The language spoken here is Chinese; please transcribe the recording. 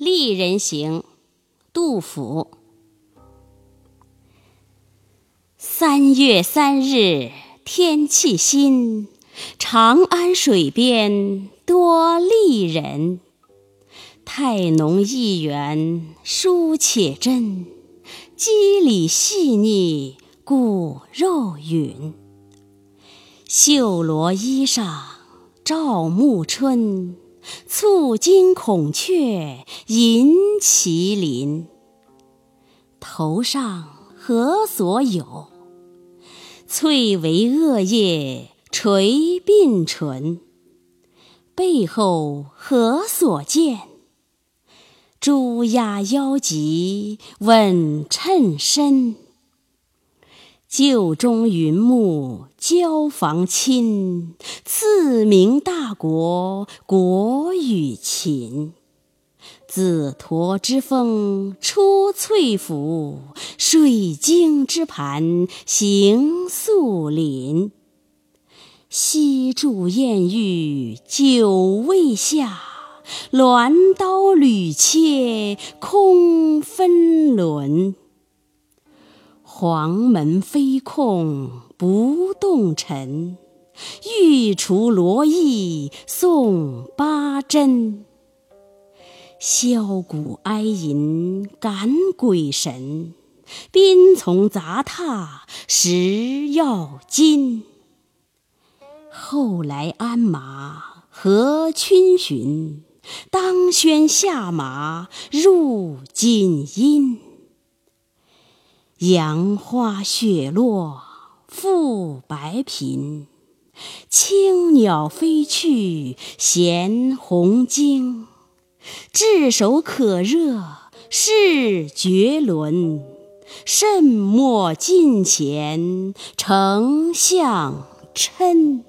丽人行，杜甫。三月三日天气新，长安水边多丽人。态浓意远书且真，肌理细腻骨肉匀。绣罗衣裳照暮春。簇金孔雀银麒麟，头上何所有？翠微萼叶垂鬓唇。背后何所见？朱鸦腰脊稳衬身。岫中云木交房亲，赐名大国国与秦。紫驼之峰出翠府，水晶之盘行素林。西柱艳玉久未下，鸾刀缕切空分轮。黄门飞控不动尘，玉厨罗艺送八珍。箫鼓哀吟感鬼神，宾从杂沓食药金。后来鞍马何逡巡，当轩下马入锦衣。杨花雪落复白贫，青鸟飞去衔红巾。炙手可热是绝伦，慎莫近前丞相嗔。